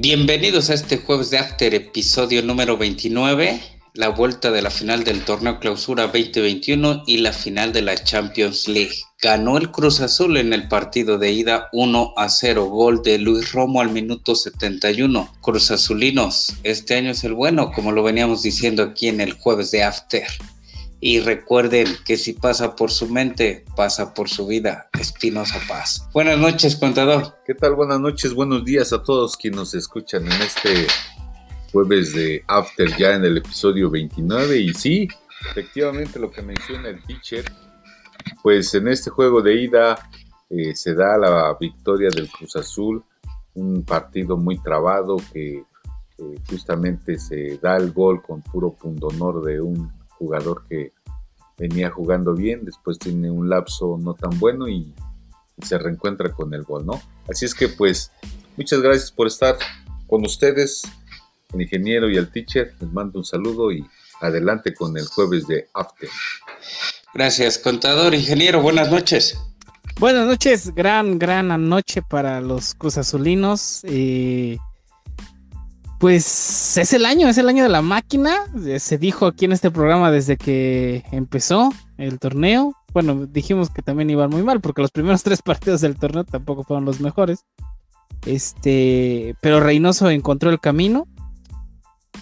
Bienvenidos a este jueves de After, episodio número 29, la vuelta de la final del torneo Clausura 2021 y la final de la Champions League. Ganó el Cruz Azul en el partido de ida 1 a 0, gol de Luis Romo al minuto 71. Cruz Azulinos, este año es el bueno, como lo veníamos diciendo aquí en el jueves de After. Y recuerden que si pasa por su mente, pasa por su vida. Espinosa Paz. Buenas noches, contador. ¿Qué tal? Buenas noches, buenos días a todos quienes nos escuchan en este jueves de After, ya en el episodio 29. Y sí, efectivamente lo que menciona el teacher, pues en este juego de ida eh, se da la victoria del Cruz Azul, un partido muy trabado que eh, justamente se da el gol con puro pundonor de un jugador que venía jugando bien, después tiene un lapso no tan bueno y, se reencuentra con el gol, ¿no? Así es que pues muchas gracias por estar con ustedes, el ingeniero y el teacher, les mando un saludo y adelante con el jueves de After. Gracias, contador, ingeniero, buenas noches. Buenas noches, gran, gran noche para los cruzazulinos. Eh, pues es el año, es el año de la máquina. Eh, se dijo aquí en este programa desde que empezó el torneo. Bueno, dijimos que también iban muy mal porque los primeros tres partidos del torneo tampoco fueron los mejores. Este, pero Reynoso encontró el camino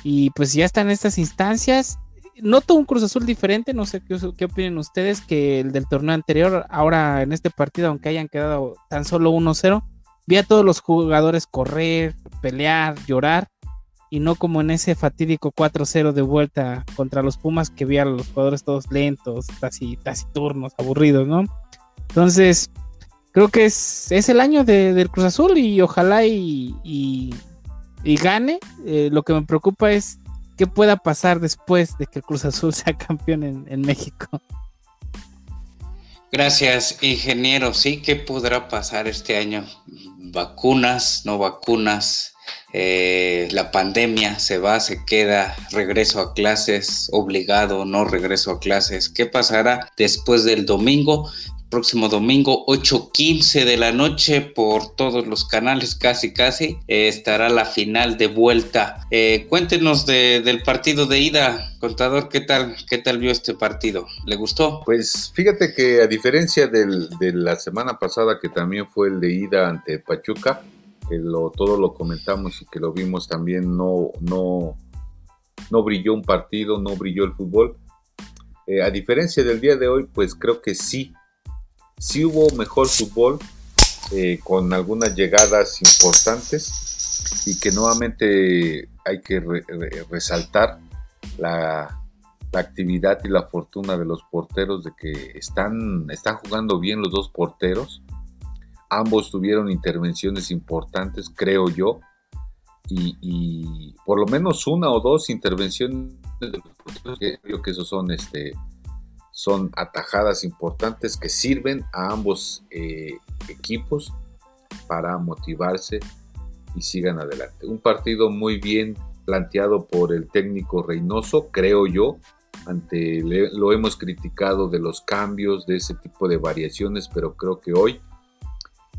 y pues ya está en estas instancias. Noto un Cruz Azul diferente, no sé qué, qué opinen ustedes que el del torneo anterior. Ahora en este partido, aunque hayan quedado tan solo 1-0, vi a todos los jugadores correr, pelear, llorar y no como en ese fatídico 4-0 de vuelta contra los Pumas que vi a los jugadores todos lentos, taciturnos, aburridos, ¿no? Entonces, creo que es, es el año del Cruz Azul y ojalá y, gane. Eh, lo que me preocupa es qué pueda pasar después de que el Cruz Azul sea campeón en, en México. Gracias, ingeniero. Sí, ¿qué podrá pasar este año? Vacunas, no vacunas, eh, la pandemia se va, se queda, regreso a clases, obligado, no regreso a clases. ¿Qué pasará después del domingo? Próximo domingo, 8.15 de la noche, por todos los canales, casi, casi, eh, estará la final de vuelta. Eh, cuéntenos del partido de ida, contador, ¿qué tal, ¿qué tal vio este partido? ¿Le gustó? Pues fíjate que a diferencia de la semana pasada, que también fue el de ida ante Pachuca, que lo, todo lo comentamos y que lo vimos también, no, no, no brilló un partido, no brilló el fútbol. Eh, a diferencia del día de hoy, pues creo que sí, sí hubo mejor fútbol, eh, con algunas llegadas importantes y que nuevamente hay que resaltar la, la, actividad y la fortuna de los porteros de que están, están jugando bien los dos porteros Ambos tuvieron intervenciones importantes, creo yo, y, por lo menos una o dos intervenciones, creo que esos son, este, son atajadas importantes que sirven a ambos eh, equipos para motivarse y sigan adelante. Un partido muy bien planteado por el técnico Reynoso, creo yo, ante lo hemos criticado de los cambios, de ese tipo de variaciones, pero creo que hoy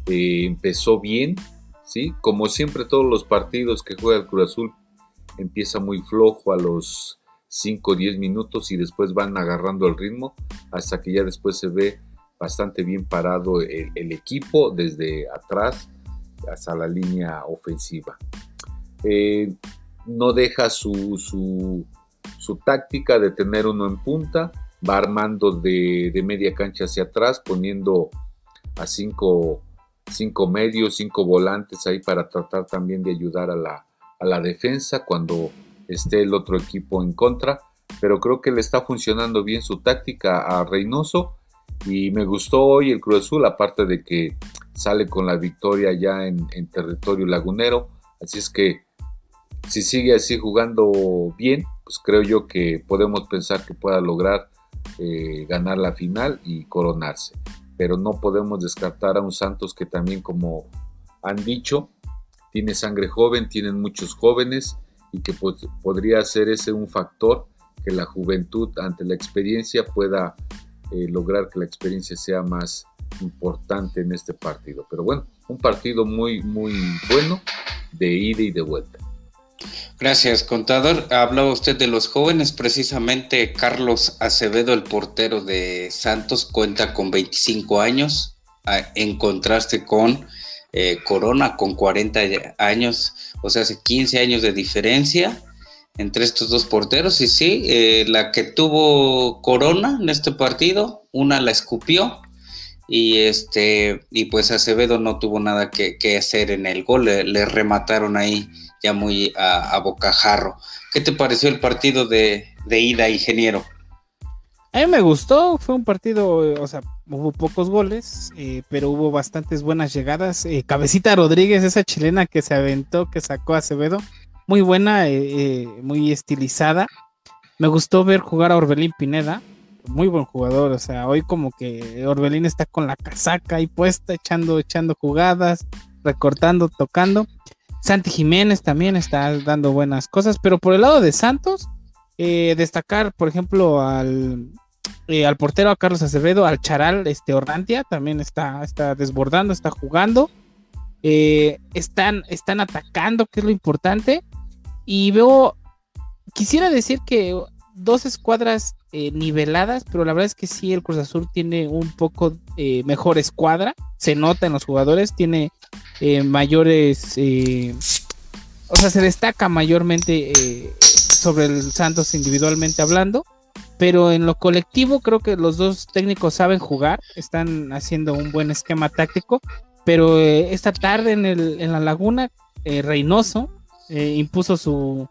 eh, empezó bien, ¿sí? Como siempre todos los partidos que juega el Cruz Azul empieza muy flojo a los 5 o 10 minutos y después van agarrando el ritmo hasta que ya después se ve bastante bien parado el, equipo desde atrás hasta la línea ofensiva. Eh, no deja su, su, táctica de tener uno en punta, va armando de, de media cancha hacia atrás, poniendo a cinco cinco medios, cinco volantes ahí para tratar también de ayudar a la, a la defensa cuando esté el otro equipo en contra. Pero creo que le está funcionando bien su táctica a Reynoso y me gustó hoy el Cruz Azul, aparte de que sale con la victoria ya en, territorio lagunero. Así es que si sigue así jugando bien, pues creo yo que podemos pensar que pueda lograr eh, ganar la final y coronarse pero no podemos descartar a un Santos que también, como han dicho, tiene sangre joven, tienen muchos jóvenes y que podría ser ese un factor que la juventud ante la experiencia pueda eh, lograr que la experiencia sea más importante en este partido. Pero bueno, un partido muy, muy bueno de ida y de vuelta. Gracias, contador. Hablaba usted de los jóvenes. Precisamente Carlos Acevedo, el portero de Santos, cuenta con 25 años, en contraste con eh, Corona, con 40 años, o sea, hace 15 años de diferencia entre estos dos porteros. Y sí, eh, la que tuvo Corona en este partido, una la escupió. Y este, y pues Acevedo no tuvo nada que, hacer en el gol, le remataron ahí ya muy a, bocajarro. ¿Qué te pareció el partido de, ida, ingeniero? A mí me gustó, fue un partido, o sea, hubo pocos goles, eh, pero hubo bastantes buenas llegadas. Eh, Cabecita Rodríguez, esa chilena que se aventó, que sacó a Acevedo, muy buena, eh, muy estilizada. Me gustó ver jugar a Orbelín Pineda, muy buen jugador, o sea, hoy como que Orbelín está con la casaca ahí puesta, echando, echando jugadas, recortando, tocando. Santi Jiménez también está dando buenas cosas, pero por el lado de Santos, eh, destacar, por ejemplo, al, eh, al portero, a Carlos Acevedo, al Charal este, Orrantia, también está, está desbordando, está jugando. Eh, están, están atacando, que es lo importante. Y veo, quisiera decir que dos escuadras niveladas, pero la verdad es que sí, el Cruz Azul tiene un poco mejor escuadra, se nota en los jugadores, tiene eh, mayores, eh, o sea, se destaca mayormente eh, sobre el Santos individualmente hablando, pero en lo colectivo creo que los dos técnicos saben jugar, están haciendo un buen esquema táctico, pero esta tarde en, la laguna, Reynoso impuso su,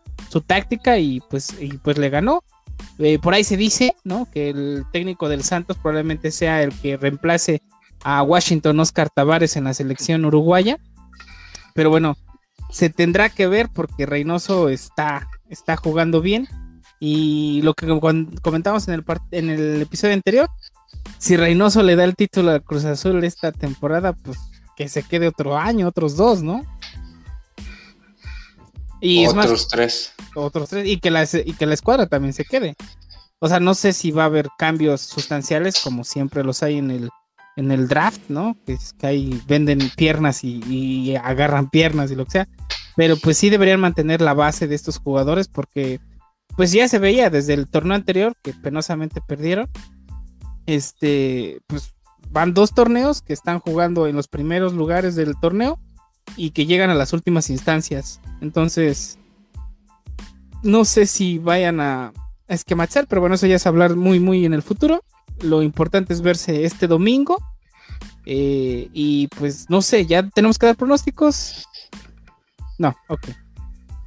táctica y pues, pues le ganó. por ahí se dice, ¿no? Que el técnico del Santos probablemente sea el que reemplace a Washington Oscar Tavares en la selección uruguaya. Pero bueno, se tendrá que ver porque Reynoso está, está jugando bien. Y lo que comentamos en el, en el episodio anterior, si Reynoso le da el título al Cruz Azul esta temporada, pues que se quede otro año, otros dos, ¿no? Y otros tres. Otros tres. Y que, la, y que la escuadra también se quede. O sea, no sé si va a haber cambios sustanciales como siempre los hay en el, en el draft, ¿no? Que, es que ahí venden piernas y, agarran piernas y lo que sea. Pero pues sí deberían mantener la base de estos jugadores porque pues ya se veía desde el torneo anterior que penosamente perdieron. Este, pues van dos torneos que están jugando en los primeros lugares del torneo y que llegan a las últimas instancias. Entonces, no sé si vayan a esquematizar, pero bueno, eso ya es hablar muy, muy en el futuro. Lo importante es verse este domingo. Eh, y pues no sé, ya tenemos que dar pronósticos. No, ok.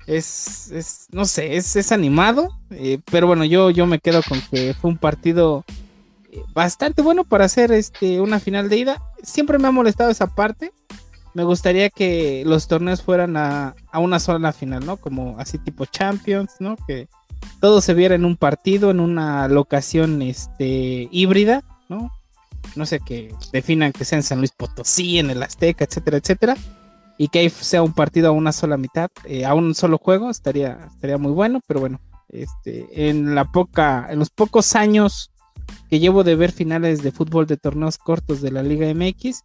Es, es no sé, es, es animado. Eh, pero bueno, yo, yo me quedo con que fue un partido eh, bastante bueno para hacer este, una final de ida. Siempre me ha molestado esa parte. Me gustaría que los torneos fueran a, a una sola final, ¿no? Como así tipo Champions, ¿no? Que todo se viera en un partido, en una locación este, híbrida, ¿no? No sé, que definan que sea en San Luis Potosí, en el Azteca, etcétera, etcétera. Y que ahí sea un partido a una sola mitad, eh, a un solo juego, estaría, estaría muy bueno, pero bueno, este, en la poca, en los pocos años que llevo de ver finales de fútbol de torneos cortos de la Liga MX,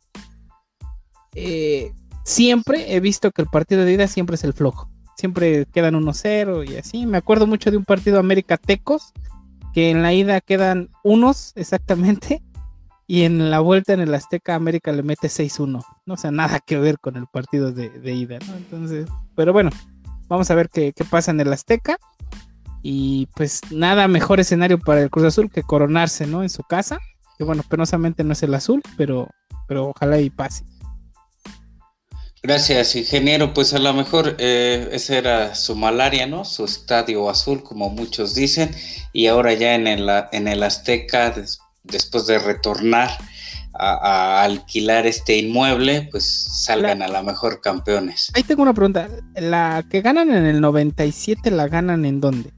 eh, siempre he visto que el partido de ida siempre es el flojo siempre quedan 1-0 y así. Me acuerdo mucho de un partido América Tecos, que en la ida quedan unos exactamente, y en la vuelta en el Azteca América le mete 6-1. No o sea, nada que ver con el partido de, ida, ¿no? Entonces, pero bueno, vamos a ver qué, pasa en el Azteca. Y pues nada mejor escenario para el Cruz Azul que coronarse, ¿no? En su casa. Que bueno, penosamente no es el azul, pero, pero ojalá y pase. Gracias, ingeniero. Pues a lo mejor eh, ese era su malaria, ¿no? Su estadio azul, como muchos dicen, y ahora ya en el, en el Azteca, después de retornar a, alquilar este inmueble, pues salgan a lo mejor campeones. Ahí tengo una pregunta. ¿La que ganan en el 97 la ganan en dónde?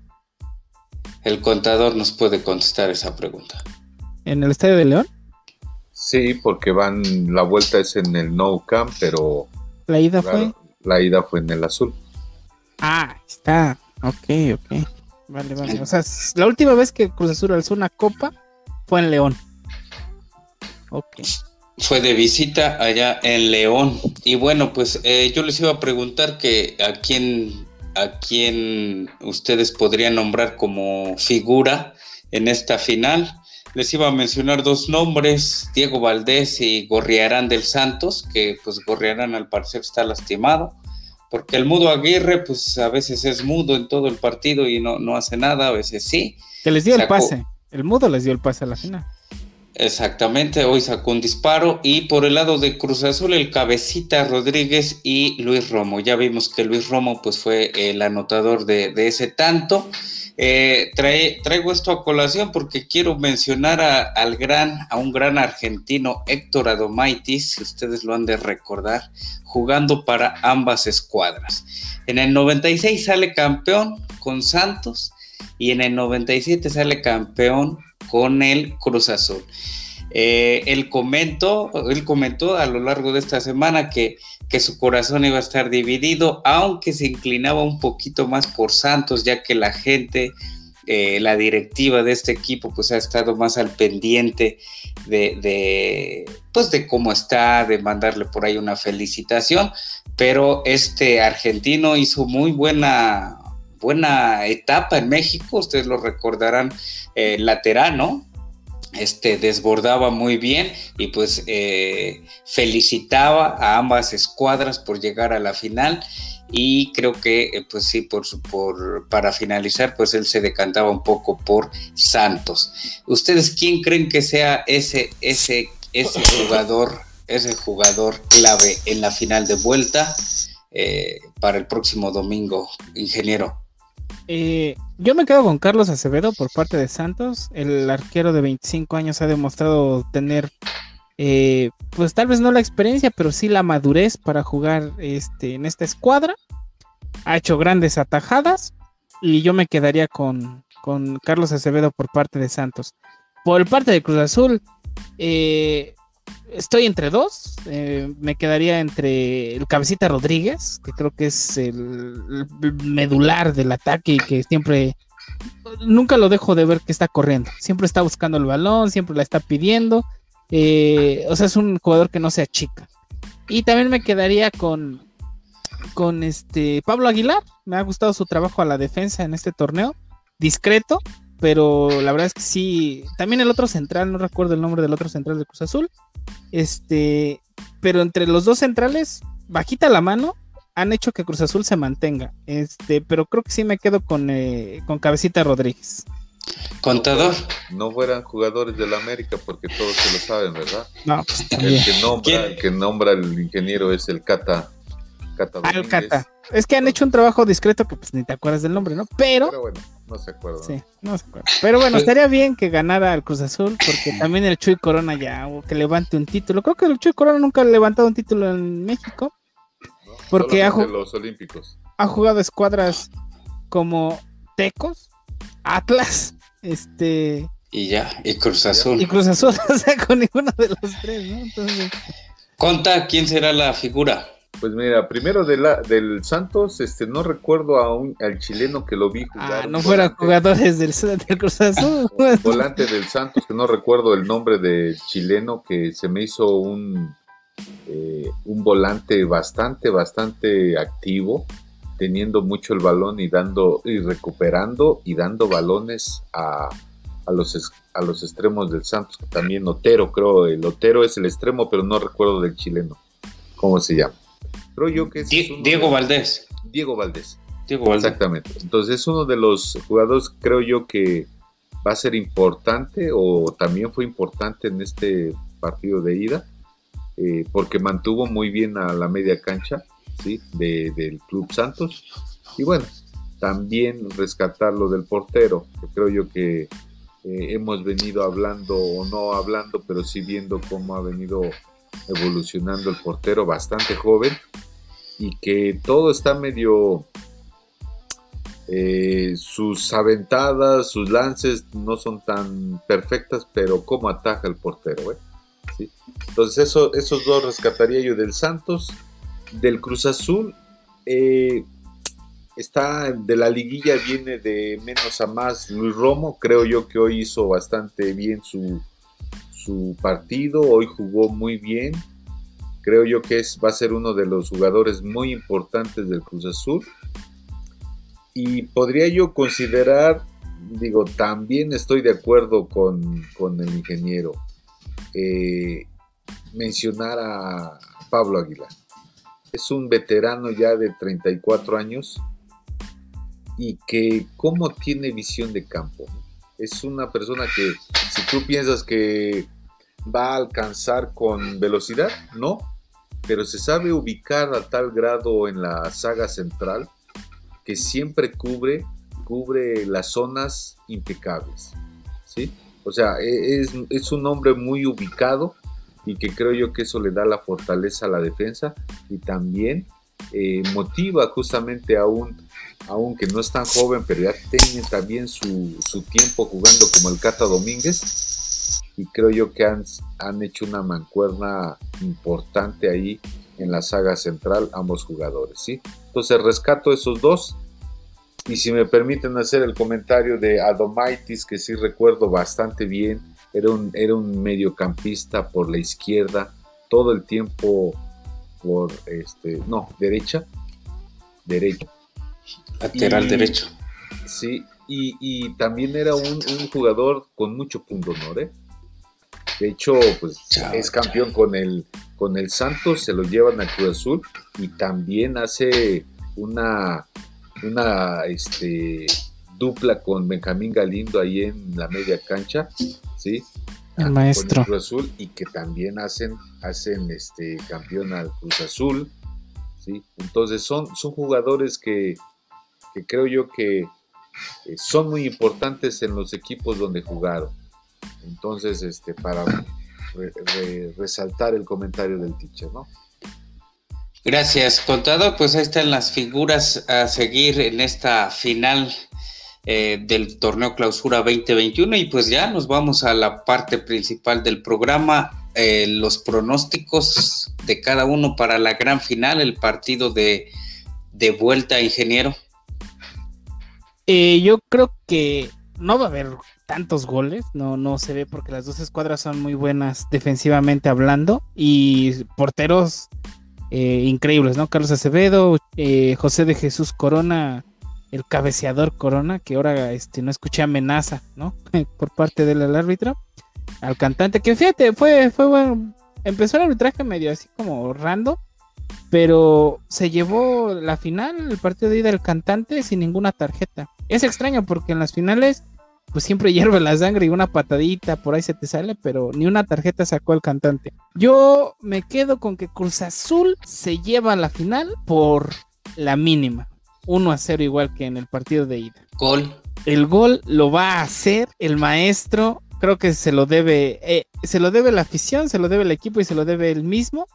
El contador nos puede contestar esa pregunta. ¿En el Estadio de León? Sí, porque van, la vuelta es en el No Camp, pero la ida fue. La ida fue en el azul. Ah, está. Ok, ok. Vale, vale. O sea, la última vez que Cruz Azul alzó una copa fue en León. Ok. Fue de visita allá en León. Y bueno, pues eh, yo les iba a preguntar que a quién, a quién ustedes podrían nombrar como figura en esta final. Les iba a mencionar dos nombres, Diego Valdés y Gorriarán del Santos, que pues Gorriarán al parecer está lastimado, porque el mudo Aguirre pues a veces es mudo en todo el partido y no, no hace nada, a veces sí. Que les dio el pase, el mudo les dio el pase a la final. Exactamente, hoy sacó un disparo y por el lado de Cruz Azul el cabecita Rodríguez y Luis Romo. Ya vimos que Luis Romo pues fue el anotador de, ese tanto. Eh, traigo esto a colación porque quiero mencionar a, al gran, a un gran argentino, Héctor Adomaitis, si ustedes lo han de recordar, jugando para ambas escuadras. En el 96 sale campeón con Santos y en el 97 sale campeón con el Cruz Azul. Eh, comentó, él comentó a lo largo de esta semana que, que su corazón iba a estar dividido, aunque se inclinaba un poquito más por Santos, ya que la gente, eh, la directiva de este equipo, pues ha estado más al pendiente de, pues de cómo está, de mandarle por ahí una felicitación, pero este argentino hizo muy buena, buena etapa en México, ustedes lo recordarán, eh, lateral, Este desbordaba muy bien y pues eh, felicitaba a ambas escuadras por llegar a la final y creo que eh, pues sí por, por para finalizar pues él se decantaba un poco por Santos. ¿Ustedes quién creen que sea ese ese ese jugador ese jugador clave en la final de vuelta para el próximo domingo, ingeniero? Eh, yo me quedo con Carlos Acevedo por parte de Santos. El arquero de 25 años ha demostrado tener, eh, pues tal vez no la experiencia, pero sí la madurez para jugar este, en esta escuadra. Ha hecho grandes atajadas y yo me quedaría con, con Carlos Acevedo por parte de Santos. Por parte de Cruz Azul, eh, estoy entre dos. Eh, me quedaría entre el Cabecita Rodríguez, que creo que es el, medular del ataque y que siempre, nunca lo dejo de ver que está corriendo. Siempre está buscando el balón, siempre la está pidiendo. Eh, o sea, es un jugador que no se achica. Y también me quedaría con, con este Pablo Aguilar. Me ha gustado su trabajo a la defensa en este torneo. Discreto, pero la verdad es que sí. También el otro central, no recuerdo el nombre del otro central de Cruz Azul. Este, pero entre los dos centrales, bajita la mano, han hecho que Cruz Azul se mantenga. Este, pero creo que sí me quedo con, eh, con Cabecita Rodríguez. Contador. No fueran jugadores de la América porque todos se lo saben, ¿verdad? No, pues, el que nombra, el que nombra el ingeniero es el Cata. Cata, Cata. Es que han hecho un trabajo discreto que pues ni te acuerdas del nombre, ¿no? Pero, Pero bueno. No se acuerda. Sí, no se acuerda. Pero bueno, estaría bien que ganara el Cruz Azul, porque también el Chuy Corona ya, o que levante un título. Creo que el Chuy Corona nunca ha levantado un título en México. porque ha, los Olímpicos. ha jugado escuadras como Tecos, Atlas, este. Y ya, y Cruz Azul. Y Cruz Azul, o sea, con ninguno de los tres, ¿no? Entonces. Conta quién será la figura. Pues mira, primero de la, del Santos, este, no recuerdo a un, al chileno que lo vi jugar. Ah, no fueran jugadores del, Cruz Azul. volante del Santos, que no recuerdo el nombre del chileno, que se me hizo un, eh, un volante bastante, bastante activo, teniendo mucho el balón y dando, y recuperando y dando balones a, a los, a los extremos del Santos, también Otero, creo, el Otero es el extremo, pero no recuerdo del chileno, ¿cómo se llama? Creo yo que es Diego Valdés. Diego Valdés. Diego Valdés. Exactamente. Entonces es uno de los jugadores, creo yo, que va a ser importante o también fue importante en este partido de ida, eh, porque mantuvo muy bien a la media cancha ¿sí? del Club Santos. Y bueno, también rescatar lo del portero, que creo yo que eh, hemos venido hablando o no hablando, pero sí viendo cómo ha venido evolucionando el portero bastante joven y que todo está medio... Eh, sus aventadas, sus lances no son tan perfectas, pero cómo ataja el portero. Eh? Entonces eso, esos dos rescataría yo del Santos. Del Cruz Azul, eh, está de la liguilla, viene de menos a más Luis Romo. Creo yo que hoy hizo bastante bien su, su partido, hoy jugó muy bien Creo yo que es, va a ser uno de los jugadores muy importantes del Cruz Azul. Y podría yo considerar, digo, también estoy de acuerdo con, el ingeniero, eh, mencionar a Pablo Aguilar. Es un veterano ya de 34 años y que cómo tiene visión de campo. Es una persona que si tú piensas que va a alcanzar con velocidad, no, pero se sabe ubicar a tal grado en la saga central que siempre cubre, cubre las zonas impecables. ¿sí? O sea, e, es, es, un hombre muy ubicado y que creo yo que eso le da la fortaleza a la defensa y también eh, motiva justamente a un, que no es tan joven, pero ya tiene también su, su tiempo jugando como el Cata Domínguez y creo yo que han, han hecho una mancuerna importante ahí en la saga central ambos jugadores, ¿sí? Entonces rescato esos dos y si me permiten hacer el comentario de Adomaitis, que sí recuerdo bastante bien, era un, era un mediocampista por la izquierda, todo el tiempo por, este, no, derecha, derecho. Lateral derecho. Sí, y, y, también era un, un, jugador con mucho punto honor, ¿eh? De hecho, pues es campeón con el con el Santos, se lo llevan a Cruz Azul y también hace una una este, dupla con Benjamín Galindo ahí en la media cancha, ¿sí? El maestro. Cruz Azul y que también hacen hacen este campeón al Cruz Azul, ¿sí? Entonces son son jugadores que, que creo yo que eh, son muy importantes en los equipos donde jugaron. Entonces, este, para resaltar el comentario del teacher, ¿no? Gracias, contador. Pues ahí están las figuras a seguir en esta final eh, del torneo Clausura 2021 y pues ya nos vamos a la parte principal del programa, eh, los pronósticos de cada uno para la gran final, el partido de, de vuelta, ingeniero. Eh, yo creo que no va a haber tantos goles, no, no se ve porque las dos escuadras son muy buenas defensivamente hablando y porteros eh, increíbles, ¿no? Carlos Acevedo, eh, José de Jesús Corona, el cabeceador Corona, que ahora este, no escuché amenaza, ¿no? Por parte del árbitro, al cantante, que fíjate, fue, fue bueno, empezó el arbitraje medio así como rando, pero se llevó la final, el partido de ida del cantante sin ninguna tarjeta. Es extraño porque en las finales pues siempre hierve la sangre y una patadita por ahí se te sale, pero ni una tarjeta sacó el cantante. Yo me quedo con que Cruz Azul se lleva a la final por la mínima. 1 a 0 igual que en el partido de ida. Gol. El gol lo va a hacer el maestro. Creo que se lo debe, eh, se lo debe la afición, se lo debe el equipo y se lo debe el mismo.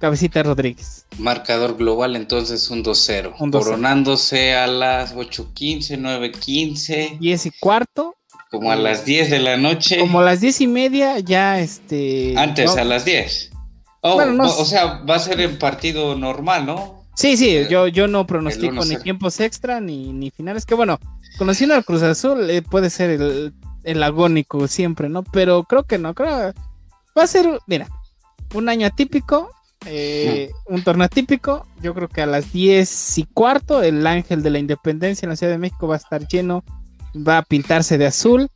Cabecita Rodríguez. Marcador global entonces un 2-0. Coronándose a las 8.15, 9.15. 10 y cuarto. Como a las 10 de la noche. Como a las 10 y media ya este... Antes, a las 10. o sea, va a ser el partido normal, ¿no? Sí, sí, eh, yo, yo no pronostico ni tiempos extra ni, ni finales. Que bueno, conociendo al Cruz Azul eh, puede ser el, el, agónico siempre, ¿no? Pero creo que no, creo va a ser, mira, un año atípico, eh, un torneo atípico. Yo creo que a las 10 y cuarto el Ángel de la Independencia en la Ciudad de México va a estar lleno va a pintarse de azul,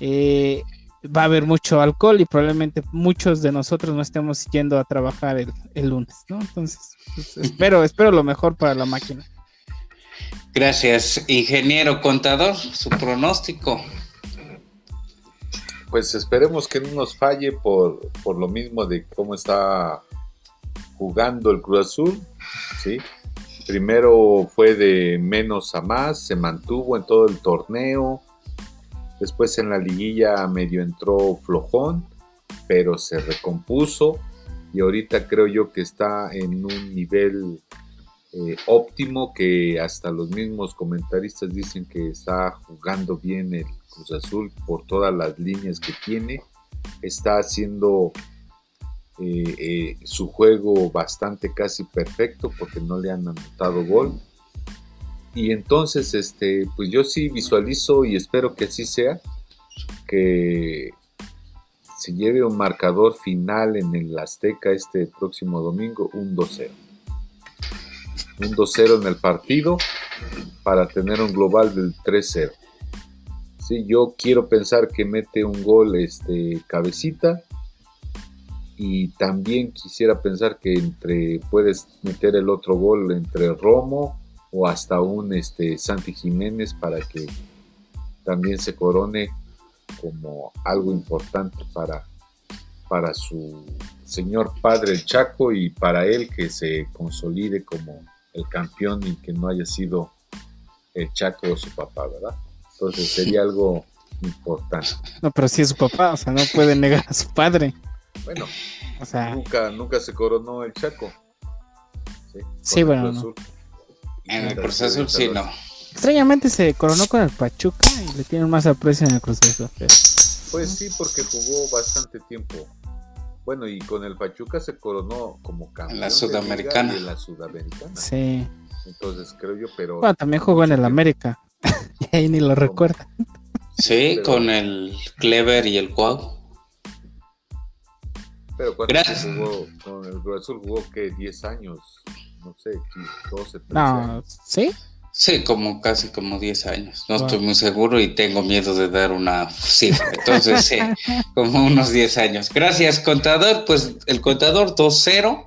eh, va a haber mucho alcohol y probablemente muchos de nosotros no estemos yendo a trabajar el, lunes, ¿no? Entonces, pues, espero, espero lo mejor para la máquina. Gracias, ingeniero contador, su pronóstico. Pues esperemos que no nos falle por, por lo mismo de cómo está jugando el Cruz Azul, ¿sí? Primero fue de menos a más, se mantuvo en todo el torneo. Después en la liguilla medio entró flojón, pero se recompuso y ahorita creo yo que está en un nivel eh, óptimo que hasta los mismos comentaristas dicen que está jugando bien el Cruz Azul por todas las líneas que tiene. Está haciendo eh, eh, su juego bastante casi perfecto porque no le han anotado gol. Y entonces, este, pues yo sí visualizo y espero que así sea, que se lleve un marcador final en el Azteca este próximo domingo, un 2-0. Un 2-0 en el partido para tener un global del 3-0. Sí, yo quiero pensar que mete un gol este cabecita y también quisiera pensar que entre puedes meter el otro gol entre Romo o hasta un este Santi Jiménez para que también se corone como algo importante para, para su señor padre el Chaco y para él que se consolide como el campeón y que no haya sido el Chaco o su papá, ¿verdad? Entonces sería algo importante. No, pero sí es su papá, o sea, no puede negar a su padre. Bueno, o sea, nunca, nunca se coronó el Chaco. Sí, bueno. En el Cruz Azul sí, no. Extrañamente se coronó con el Pachuca y le tienen más aprecio en el Cruz Azul. Pues sí, porque jugó bastante tiempo. Bueno, y con el Pachuca se coronó como campeón. En la Sudamericana. la Sudamericana. Sí. Entonces creo yo, pero. Bueno, también jugó en el América. y ahí ni lo recuerda. Sí, con el Clever y el Cuau. Pero cuando jugó con el Cruz Azul jugó que 10 años, no sé, 12, 13 no, ¿Sí? Sí, como casi como 10 años. No estoy muy seguro y tengo miedo de dar una cifra. Entonces, sí, como unos 10 años. Gracias, contador. Pues el contador 2-0,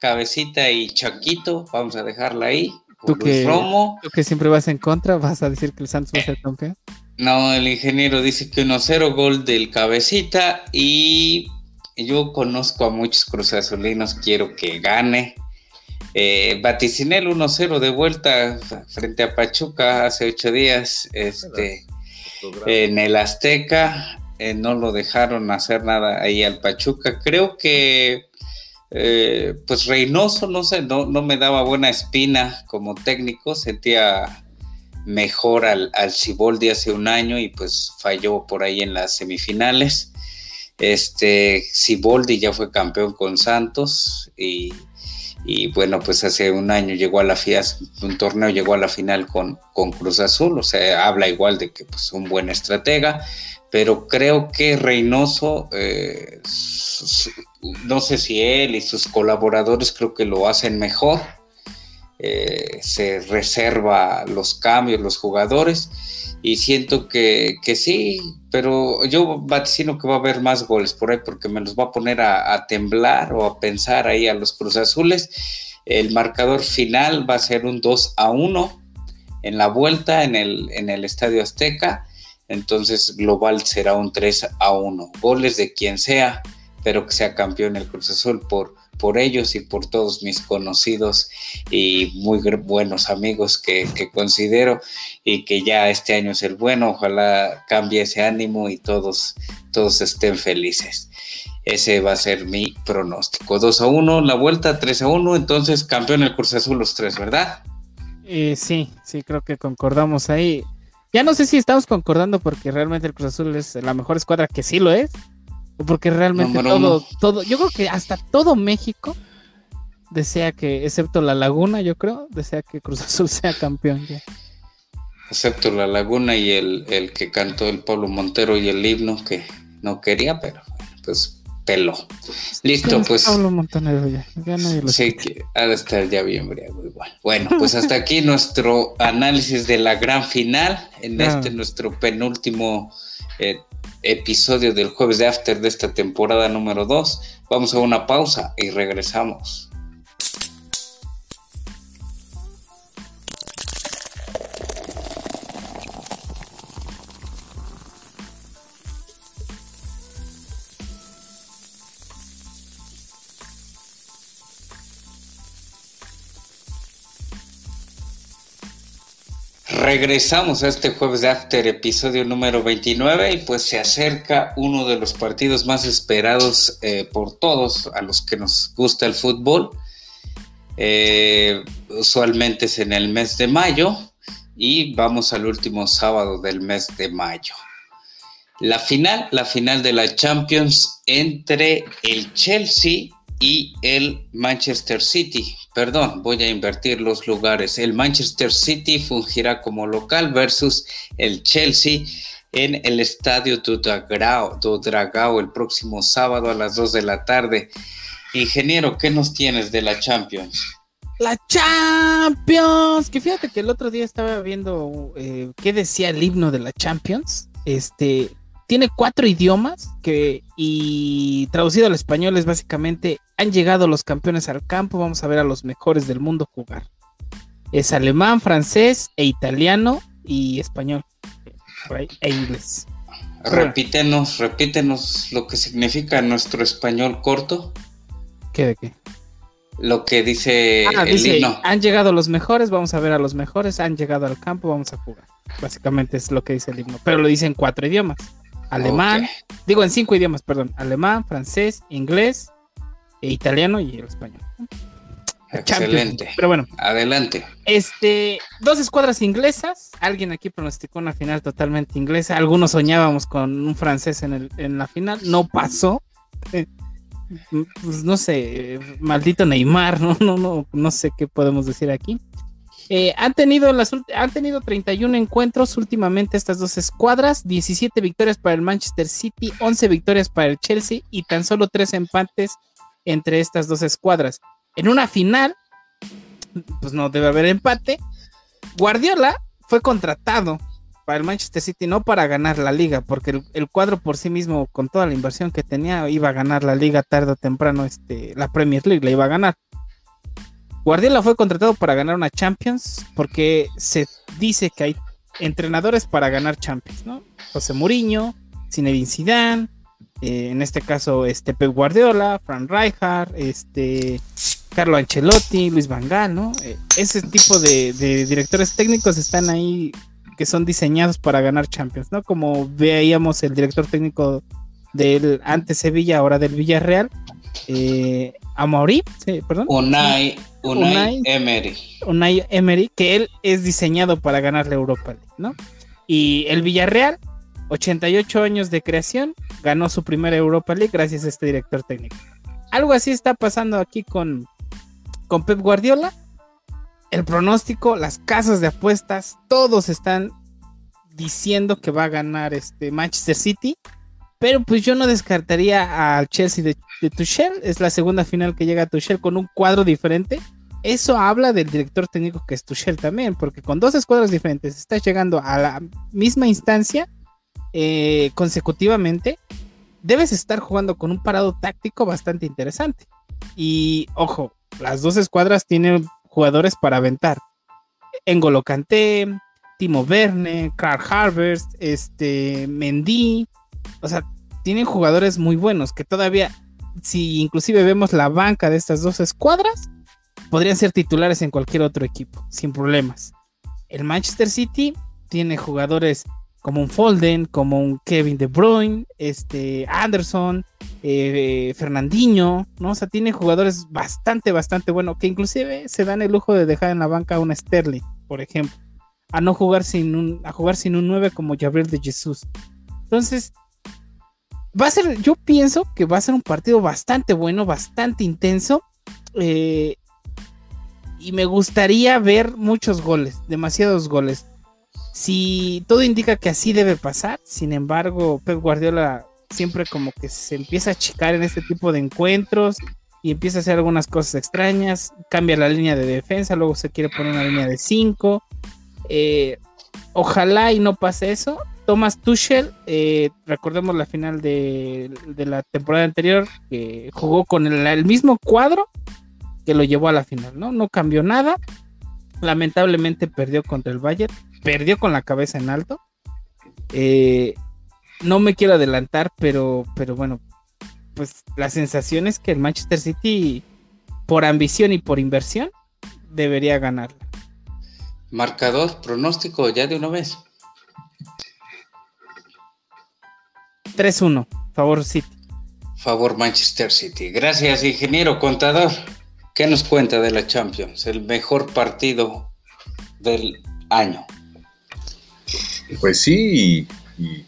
cabecita y chaquito, vamos a dejarla ahí. ¿Tú que, Romo. ¿Tú que siempre vas en contra? ¿Vas a decir que el Santos va a ser campeón? No, el ingeniero dice que 1-0 gol del cabecita y yo conozco a muchos cruzazulinos, quiero que gane eh, vaticiné el 1-0 de vuelta frente a Pachuca hace ocho días este, en el Azteca. Eh, no lo dejaron hacer nada ahí al Pachuca. Creo que eh, pues Reynoso, no sé, no, no, me daba buena espina como técnico, sentía mejor al, al Ciboldi hace un año y pues falló por ahí en las semifinales. Este Ciboldi ya fue campeón con Santos y y bueno, pues hace un año llegó a la final, un torneo llegó a la final con, con Cruz Azul, o sea, habla igual de que pues un buen estratega, pero creo que Reynoso, eh, no sé si él y sus colaboradores creo que lo hacen mejor, eh, se reserva los cambios, los jugadores, y siento que, que, sí, pero yo vaticino que va a haber más goles por ahí porque me los va a poner a, temblar o a pensar ahí a los Cruz Azules. El marcador final va a ser un 2 a 1 en la vuelta en el, en el Estadio Azteca. Entonces global será un 3 a 1. Goles de quien sea, pero que sea campeón el Cruz Azul por, por ellos y por todos mis conocidos y muy buenos amigos que, considero y que ya este año es el bueno. Ojalá cambie ese ánimo y todos, todos estén felices. Ese va a ser mi pronóstico. 2 a 1, la vuelta 3 a 1, entonces campeón el Cruz Azul los tres, ¿verdad? Eh, sí, sí, creo que concordamos ahí. Ya no sé si estamos concordando porque realmente el Cruz Azul es la mejor escuadra, que sí lo es, porque realmente todo, todo, yo creo que hasta todo México desea que, excepto la Laguna, yo creo, desea que Cruz Azul sea campeón ya. Excepto la Laguna y el, el que cantó el Pablo Montero y el himno que no quería, pero pues peló. Listo, pues. Pablo Montanero ya, ya nadie lo Sí, que ha de estar ya bien briago igual. Bueno, pues hasta aquí nuestro análisis de la gran final en este nuestro penúltimo eh, episodio del jueves de After de esta temporada número 2. Vamos a una pausa y regresamos. Regresamos a este jueves de After, episodio número 29, y pues se acerca uno de los partidos más esperados eh, por todos a los que nos gusta el fútbol. Eh, usualmente es en el mes de mayo y vamos al último sábado del mes de mayo. La final, la final de la Champions entre el Chelsea y el Manchester City. Perdón, voy a invertir los lugares. El Manchester City fungirá como local versus el Chelsea en el estadio do Dragao el próximo sábado a las 2 de la tarde. Ingeniero, ¿qué nos tienes de la Champions? La Champions. Que fíjate que el otro día estaba viendo eh, qué decía el himno de la Champions. Este tiene cuatro idiomas que y traducido al español es básicamente han llegado los campeones al campo, vamos a ver a los mejores del mundo jugar. Es alemán, francés e italiano y español e inglés. Repítenos, repítenos lo que significa nuestro español corto. ¿Qué de qué? Lo que dice ah, el himno. Han llegado los mejores, vamos a ver a los mejores, han llegado al campo, vamos a jugar. Básicamente es lo que dice el himno, pero lo dice en cuatro idiomas. Alemán, digo en cinco idiomas, perdón. Alemán, francés, inglés, e italiano y el español. Excelente. Pero bueno. Adelante. Este, dos escuadras inglesas. Alguien aquí pronosticó una final totalmente inglesa. Algunos soñábamos con un francés en, el, en la final. No pasó. Eh, pues no sé, maldito Neymar, no, no, no, no sé qué podemos decir aquí. Eh, han, tenido las, han tenido 31 encuentros últimamente estas dos escuadras, 17 victorias para el Manchester City, 11 victorias para el Chelsea y tan solo 3 empates entre estas dos escuadras. En una final, pues no debe haber empate. Guardiola fue contratado para el Manchester City, no para ganar la liga, porque el, cuadro por sí mismo, con toda la inversión que tenía, iba a ganar la liga tarde o temprano, este, la Premier League la iba a ganar. Guardiola fue contratado para ganar una Champions, porque se dice que hay entrenadores para ganar Champions, ¿no? José Mourinho, Zinedine Zidane, eh, en este caso, este Pep Guardiola, Frank Rijkaard, este Carlo Ancelotti, Luis Vangal, ¿no? Eh, ese tipo de, de directores técnicos están ahí que son diseñados para ganar Champions, ¿no? Como veíamos el director técnico del antes Sevilla, ahora del Villarreal, eh, Amaury, sí, perdón. Unai, Unai, Emery. Unai Emery, que él es diseñado para ganar la Europa League, ¿no? Y el Villarreal, 88 años de creación, ganó su primera Europa League gracias a este director técnico. Algo así está pasando aquí con, con Pep Guardiola el pronóstico, las casas de apuestas, todos están diciendo que va a ganar este Manchester City. Pero pues yo no descartaría al Chelsea de, Tuchel. Es la segunda final que llega a Tuchel con un cuadro diferente. Eso habla del director técnico que es Tuchel también, porque con dos escuadras diferentes está llegando a la misma instancia eh, consecutivamente. Debes estar jugando con un parado táctico bastante interesante. Y ojo, las dos escuadras tienen jugadores para aventar. Engolo Kanté, Timo Verne, Carl Harvest, este, Mendy. O sea, tienen jugadores muy buenos que todavía, si inclusive vemos la banca de estas dos escuadras, podrían ser titulares en cualquier otro equipo, sin problemas. El Manchester City tiene jugadores como un Folden, como un Kevin De Bruyne, este Anderson, eh, Fernandinho, ¿no? O sea, tiene jugadores bastante, bastante buenos, que inclusive se dan el lujo de dejar en la banca a un Sterling, por ejemplo, a no jugar sin un, a jugar sin un 9 como Gabriel de Jesús. Entonces, va a ser, yo pienso que va a ser un partido bastante bueno, bastante intenso. Eh, y me gustaría ver muchos goles, demasiados goles. Si todo indica que así debe pasar, sin embargo, Pep Guardiola siempre como que se empieza a achicar en este tipo de encuentros y empieza a hacer algunas cosas extrañas, cambia la línea de defensa, luego se quiere poner una línea de 5. Eh, ojalá y no pase eso. Thomas Tuchel, eh, recordemos la final de, la temporada anterior, que jugó con el, mismo cuadro que lo llevó a la final, ¿no? No cambió nada. Lamentablemente perdió contra el Bayern perdió con la cabeza en alto. Eh, no me quiero adelantar, pero, pero bueno, pues la sensación es que el Manchester City, por ambición y por inversión, debería ganarla. Marcador, pronóstico ya de una vez. 3-1, favor City. Favor Manchester City. Gracias, ingeniero contador. ¿Qué nos cuenta de la Champions? El mejor partido del año. Pues sí, y,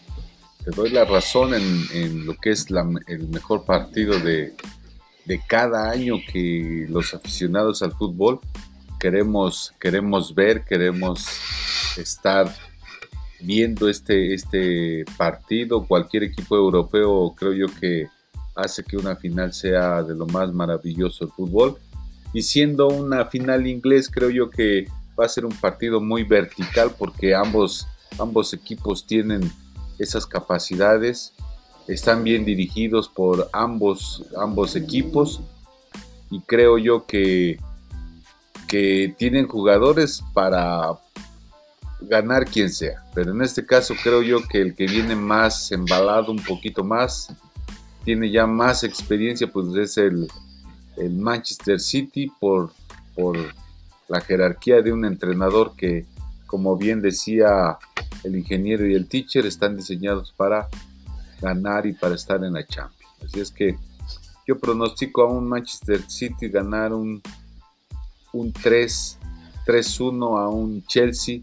te doy la razón en, lo que es el mejor partido de, cada año que los aficionados al fútbol queremos, queremos ver, queremos estar viendo este, este partido. Cualquier equipo europeo creo yo que hace que una final sea de lo más maravilloso el fútbol. Y siendo una final inglés, creo yo que va a ser un partido muy vertical porque ambos, ambos equipos tienen esas capacidades, están bien dirigidos por ambos, ambos equipos y creo yo que, que tienen jugadores para ganar quien sea. Pero en este caso creo yo que el que viene más embalado un poquito más, tiene ya más experiencia, pues es el, el Manchester City por, por la jerarquía de un entrenador que, como bien decía el ingeniero y el teacher, están diseñados para ganar y para estar en la Champions. Así es que yo pronostico a un Manchester City ganar un, un 3, 3-1 a un Chelsea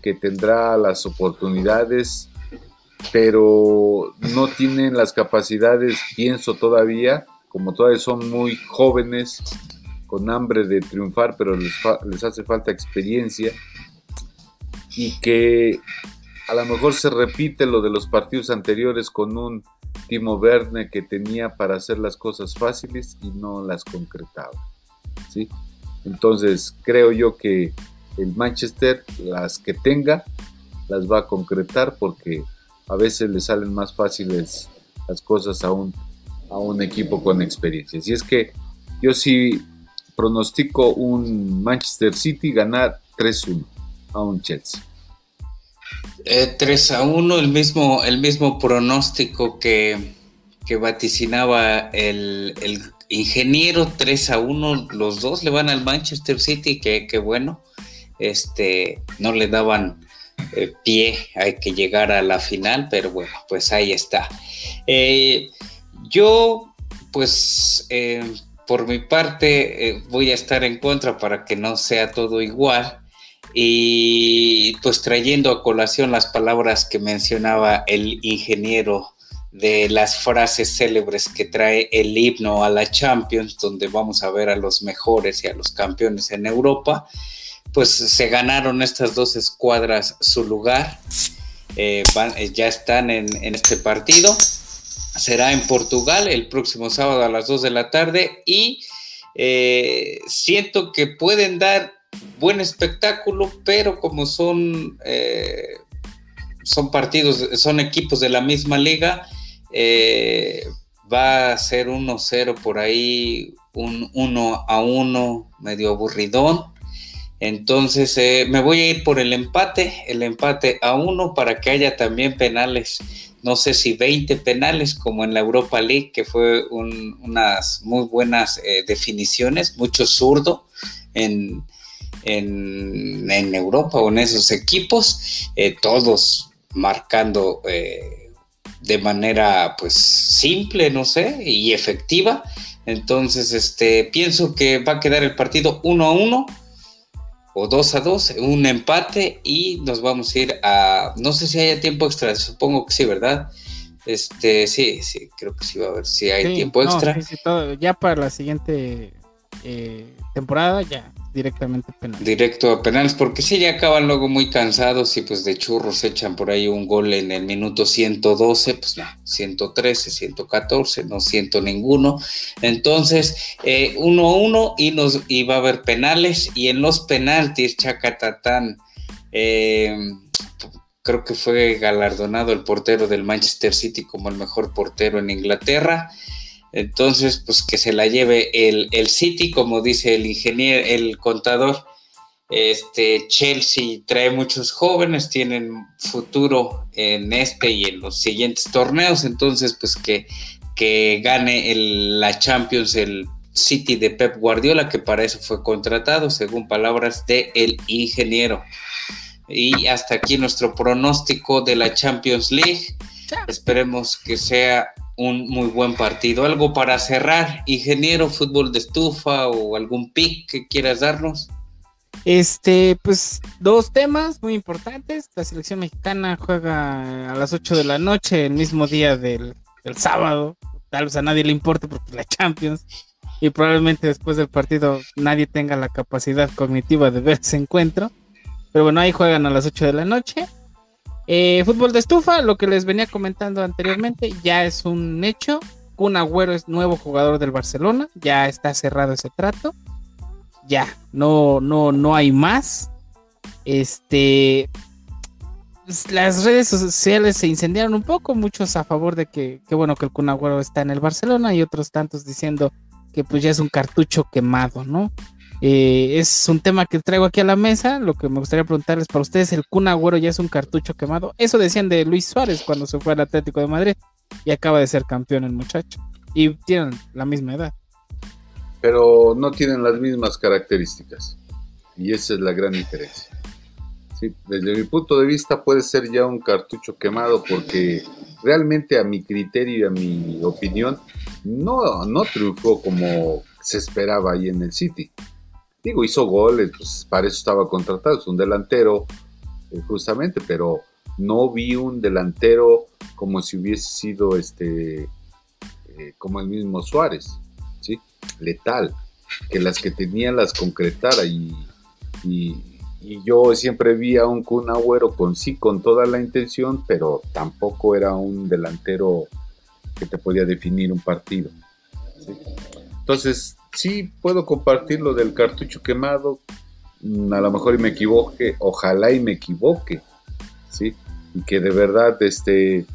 que tendrá las oportunidades, pero no tienen las capacidades, pienso todavía, como todavía son muy jóvenes, con hambre de triunfar, pero les, hace falta experiencia y que a lo mejor se repite lo de los partidos anteriores con un Timo Verne que tenía para hacer las cosas fáciles y no las concretaba. ¿sí? Entonces creo yo que el Manchester, las que tenga, las va a concretar porque a veces le salen más fáciles las cosas a un, a un equipo con experiencia. Si es que yo sí pronostico un Manchester City ganar 3-1 a un Chelsea. 3 eh, a 1, el mismo, el mismo pronóstico que, que vaticinaba el, ingeniero 3 a 1, los dos le van al Manchester City, que, bueno, este, no le daban eh, pie, hay que llegar a la final, pero bueno, pues ahí está. Eh, yo, pues, por mi parte, voy a estar en contra para que no sea todo igual y pues trayendo a colación las palabras que mencionaba el ingeniero de las frases célebres que trae el himno a la Champions, donde vamos a ver a los mejores y a los campeones en Europa, pues se ganaron estas dos escuadras su lugar, eh, eh, ya están en, este partido, será en Portugal el próximo sábado a las 2 de la tarde y eh, siento que pueden dar buen espectáculo, pero como son, eh, son partidos, son equipos de la misma liga, va a ser 1-0 por ahí, un 1 a 1 medio aburridón. Entonces eh, me voy a ir por el empate, el empate a 1 para que haya también penales. No sé si 20 penales como en la Europa League, que fue unas muy buenas definiciones, mucho zurdo en, en, Europa o en esos equipos, eh, todos marcando eh, de manera pues simple, no sé, y efectiva. Entonces, este, pienso que va a quedar el partido 1 a 1 o 2 a 2, un empate y nos vamos a ir a, no sé si haya tiempo extra, supongo que sí, ¿verdad? Este, sí, sí, creo que sí va a haber si hay tiempo extra. ya para la siguiente eh, temporada ya directamente penales. Directo a penales, porque si ya acaban luego muy cansados y pues de churros echan por ahí un gol en el minuto 112, pues no, 113, 114, no siento ninguno. Entonces, eh, uno a uno y, nos, y va a haber penales y en los penaltis, Chacatatán, eh, creo que fue galardonado el portero del Manchester City como el mejor portero en Inglaterra. Entonces, pues que se la lleve el, el City, como dice el ingeniero, el contador. Este Chelsea trae muchos jóvenes, tienen futuro en este y en los siguientes torneos, entonces pues que, que gane la Champions el City de Pep Guardiola, que para eso fue contratado, según palabras del el ingeniero. Y hasta aquí nuestro pronóstico de la Champions League. Esperemos que sea un muy buen partido. ¿Algo para cerrar, ingeniero, fútbol de estufa o algún pick que quieras darnos? Este, pues dos temas muy importantes. La selección mexicana juega a las 8 de la noche, el mismo día del, sábado. Tal vez a nadie le importe porque la Champions. Y probablemente después del partido nadie tenga la capacidad cognitiva de ver ese encuentro. Pero bueno, ahí juegan a las 8 de la noche. Eh, fútbol de estufa, lo que les venía comentando anteriormente, ya es un hecho. Un Agüero es nuevo jugador del Barcelona, ya está cerrado ese trato. Ya, no, no, no hay más. Este, pues, las redes sociales se incendiaron un poco, muchos a favor de que, que bueno que el Kun Agüero está en el Barcelona y otros tantos diciendo que pues ya es un cartucho quemado, ¿no? Eh, es un tema que traigo aquí a la mesa. Lo que me gustaría preguntarles para ustedes: ¿el Kun Agüero ya es un cartucho quemado? Eso decían de Luis Suárez cuando se fue al Atlético de Madrid y acaba de ser campeón el muchacho. Y tienen la misma edad. Pero no tienen las mismas características. Y esa es la gran diferencia. Desde mi punto de vista puede ser ya un cartucho quemado porque realmente a mi criterio y a mi opinión no, no triunfó como se esperaba ahí en el City. Digo, hizo goles, pues para eso estaba contratado, es un delantero eh, justamente, pero no vi un delantero como si hubiese sido este eh, como el mismo Suárez, ¿sí? Letal, que las que tenía las concretara y, y, yo siempre vi a un Kun Agüero con sí, con toda la intención, pero tampoco era un delantero que te podía definir un partido. Entonces, sí puedo compartir lo del cartucho quemado, mm, a lo mejor y me equivoque, ojalá y me equivoque, ¿sí? Y que de verdad este,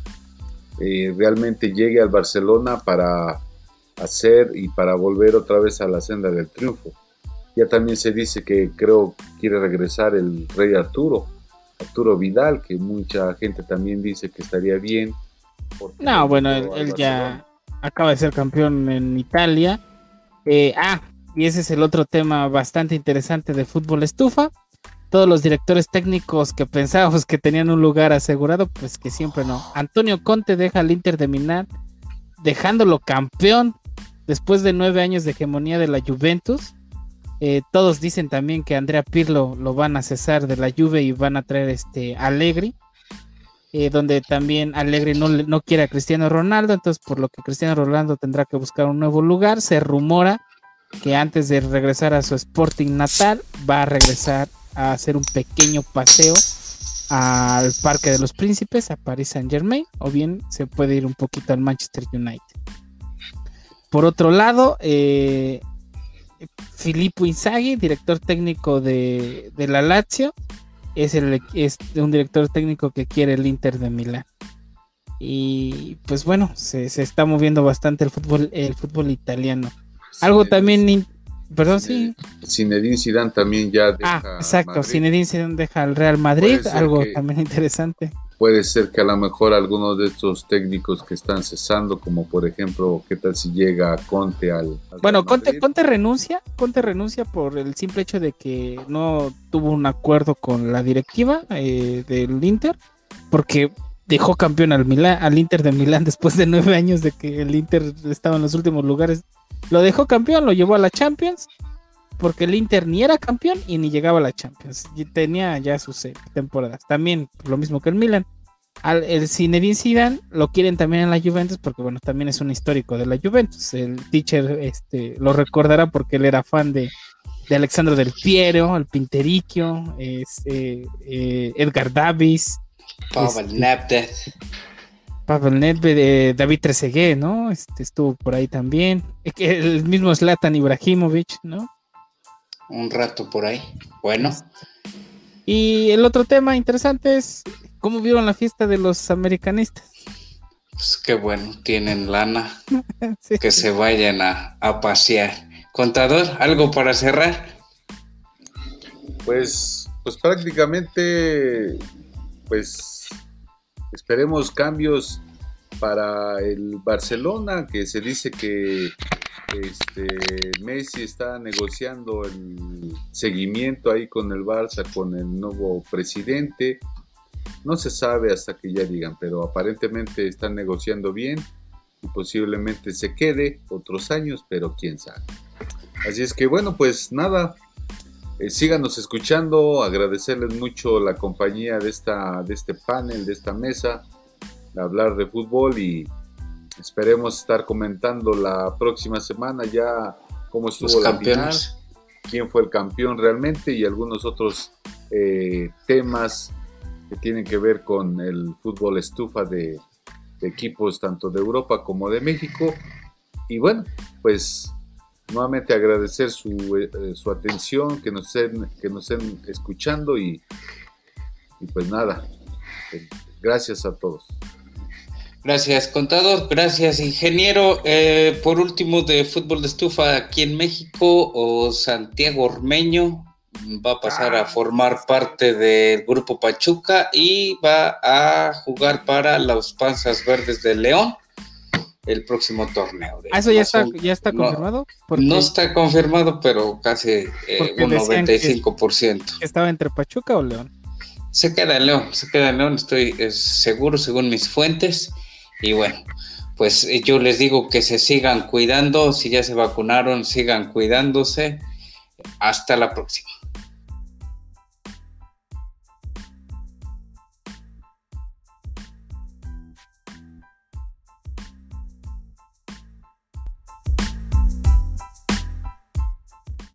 eh, realmente llegue al Barcelona para hacer y para volver otra vez a la senda del triunfo. Ya también se dice que creo quiere regresar el rey Arturo, Arturo Vidal, que mucha gente también dice que estaría bien. No, bueno, él ya acaba de ser campeón en Italia eh, ah, y ese es el otro tema bastante interesante de fútbol estufa. Todos los directores técnicos que pensábamos que tenían un lugar asegurado, pues que siempre no. Antonio Conte deja al Inter de Milán, dejándolo campeón después de nueve años de hegemonía de la Juventus. Eh, todos dicen también que Andrea Pirlo lo van a cesar de la Juve y van a traer este Allegri. Eh, donde también Allegri no, no quiere a Cristiano Ronaldo, entonces por lo que Cristiano Ronaldo tendrá que buscar un nuevo lugar. Se rumora que antes de regresar a su Sporting natal, va a regresar a hacer un pequeño paseo al Parque de los Príncipes, a Paris Saint Germain, o bien se puede ir un poquito al Manchester United. Por otro lado, eh, Filippo Inzaghi, director técnico de, de la Lazio, es, el, es un director técnico que quiere el Inter de Milán. Y pues bueno, se, está moviendo bastante el fútbol, el fútbol italiano. Algo también, perdón, sí. Zinedine Zidane también ya deja. Ah, exacto, Zinedine Zidane deja al Real Madrid, algo también interesante. Puede ser que a lo mejor algunos de estos técnicos que están cesando, como por ejemplo, ¿qué tal si llega Conte al... bueno, Conte, Conte renuncia, Conte renuncia por el simple hecho de que no tuvo un acuerdo con la directiva eh, del Inter, porque dejó campeón al, Milán, al Inter de Milán después de nueve años de que el Inter estaba en los últimos lugares. Lo dejó campeón, lo llevó a la Champions porque el Inter ni era campeón y ni llegaba a la Champions. Y tenía ya sus temporadas. También lo mismo que el Milan. Al, el Zinedine Zidane lo quieren también en la Juventus porque bueno, también es un histórico de la Juventus. El teacher este, lo recordará porque él era fan de, de Alexandro del Piero, el Pintericchio, este, eh, Edgar Davis. Pavel este, Nedved. Pavel Nedved, eh, David Trezeguet, ¿no? Este, estuvo por ahí también. El mismo Zlatan Ibrahimovic, ¿no? Un rato por ahí. Bueno. Y el otro tema interesante es cómo vieron la fiesta de los americanistas. Pues qué bueno, tienen lana. Que se vayan a, a, pasear. Contador, ¿algo para cerrar? Pues, pues prácticamente, pues esperemos cambios para el Barcelona, que se dice que este, Messi está negociando el seguimiento ahí con el Barça, con el nuevo presidente. No se sabe hasta que ya digan, pero aparentemente están negociando bien y posiblemente se quede otros años, pero quién sabe. Así es que bueno, pues nada, eh, síganos escuchando, agradecerles mucho la compañía de, esta, de este panel, de esta mesa, de hablar de fútbol y Esperemos estar comentando la próxima semana ya cómo estuvo la final, quién fue el campeón realmente y algunos otros eh, temas que tienen que ver con el fútbol estufa de, equipos tanto de Europa como de México. Y bueno, pues nuevamente agradecer su, eh, su atención, que nos, estén, que nos estén escuchando y, y pues nada, gracias a todos. Gracias, contador. Gracias, ingeniero. Eh, por último, de fútbol de estufa aquí en México, o Santiago Ormeño va a pasar a ah. formar parte del grupo Pachuca y va a jugar para los Panzas Verdes de León el próximo torneo. ¿Ah, ¿Eso ya está, ya está confirmado? No está confirmado, pero casi eh, un 95%. ¿Estaba entre Pachuca o León? Se queda en León, se queda en León, estoy seguro según mis fuentes. Y bueno, pues eh, yo les digo que se sigan cuidando, si ya se vacunaron, sigan cuidándose. Hasta la próxima.